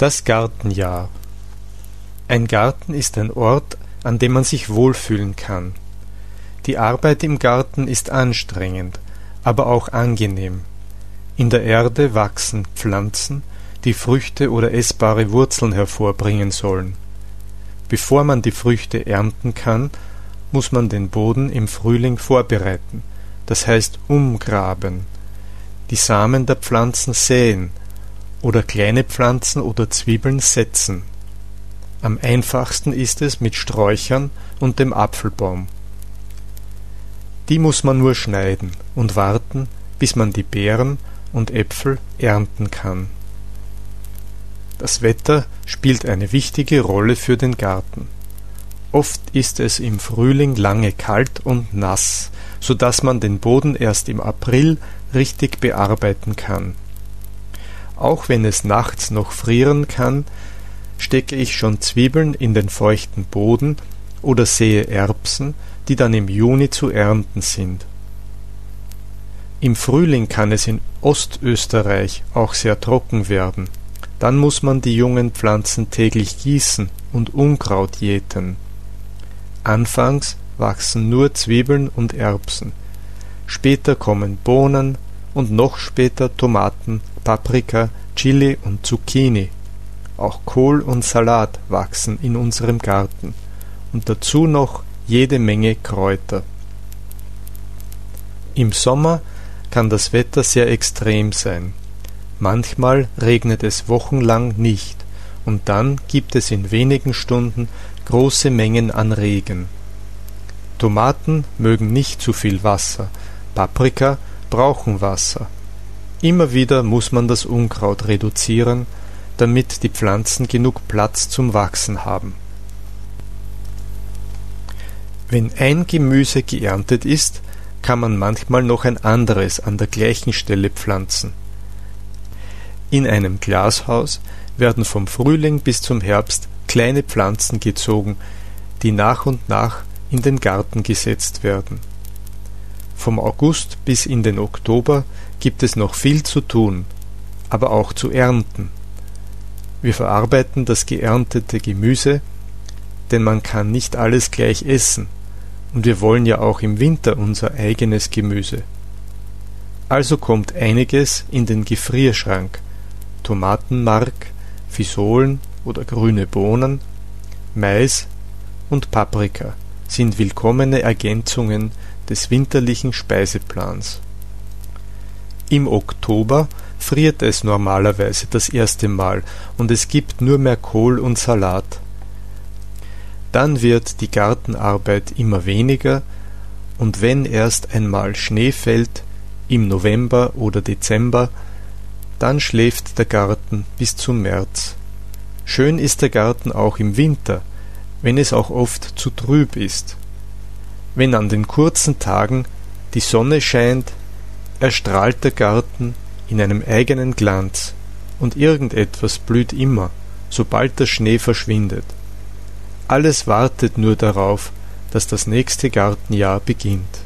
Das Gartenjahr Ein Garten ist ein Ort, an dem man sich wohlfühlen kann. Die Arbeit im Garten ist anstrengend, aber auch angenehm. In der Erde wachsen Pflanzen, die Früchte oder essbare Wurzeln hervorbringen sollen. Bevor man die Früchte ernten kann, muss man den Boden im Frühling vorbereiten, das heißt umgraben, die Samen der Pflanzen säen oder kleine Pflanzen oder Zwiebeln setzen. Am einfachsten ist es mit Sträuchern und dem Apfelbaum. Die muss man nur schneiden und warten, bis man die Beeren und Äpfel ernten kann. Das Wetter spielt eine wichtige Rolle für den Garten. Oft ist es im Frühling lange kalt und nass, so dass man den Boden erst im April richtig bearbeiten kann. Auch wenn es nachts noch frieren kann, stecke ich schon Zwiebeln in den feuchten Boden oder sehe Erbsen, die dann im Juni zu ernten sind. Im Frühling kann es in Ostösterreich auch sehr trocken werden. Dann muss man die jungen Pflanzen täglich gießen und Unkraut jäten. Anfangs wachsen nur Zwiebeln und Erbsen. Später kommen Bohnen und noch später Tomaten, Paprika, Chili und Zucchini. Auch Kohl und Salat wachsen in unserem Garten und dazu noch jede Menge Kräuter. Im Sommer kann das Wetter sehr extrem sein. Manchmal regnet es wochenlang nicht und dann gibt es in wenigen Stunden große Mengen an Regen. Tomaten mögen nicht zu viel Wasser, Paprika brauchen Wasser. Immer wieder muss man das Unkraut reduzieren, damit die Pflanzen genug Platz zum Wachsen haben. Wenn ein Gemüse geerntet ist, kann man manchmal noch ein anderes an der gleichen Stelle pflanzen. In einem Glashaus werden vom Frühling bis zum Herbst kleine Pflanzen gezogen, die nach und nach in den Garten gesetzt werden. Vom August bis in den Oktober gibt es noch viel zu tun, aber auch zu ernten. Wir verarbeiten das geerntete Gemüse, denn man kann nicht alles gleich essen, und wir wollen ja auch im Winter unser eigenes Gemüse. Also kommt einiges in den Gefrierschrank Tomatenmark, Fisolen oder grüne Bohnen, Mais und Paprika sind willkommene Ergänzungen des winterlichen Speiseplans. Im Oktober friert es normalerweise das erste Mal und es gibt nur mehr Kohl und Salat. Dann wird die Gartenarbeit immer weniger und wenn erst einmal Schnee fällt, im November oder Dezember, dann schläft der Garten bis zum März. Schön ist der Garten auch im Winter, wenn es auch oft zu trüb ist. Wenn an den kurzen Tagen die Sonne scheint, erstrahlt der Garten in einem eigenen Glanz, und irgendetwas blüht immer, sobald der Schnee verschwindet. Alles wartet nur darauf, dass das nächste Gartenjahr beginnt.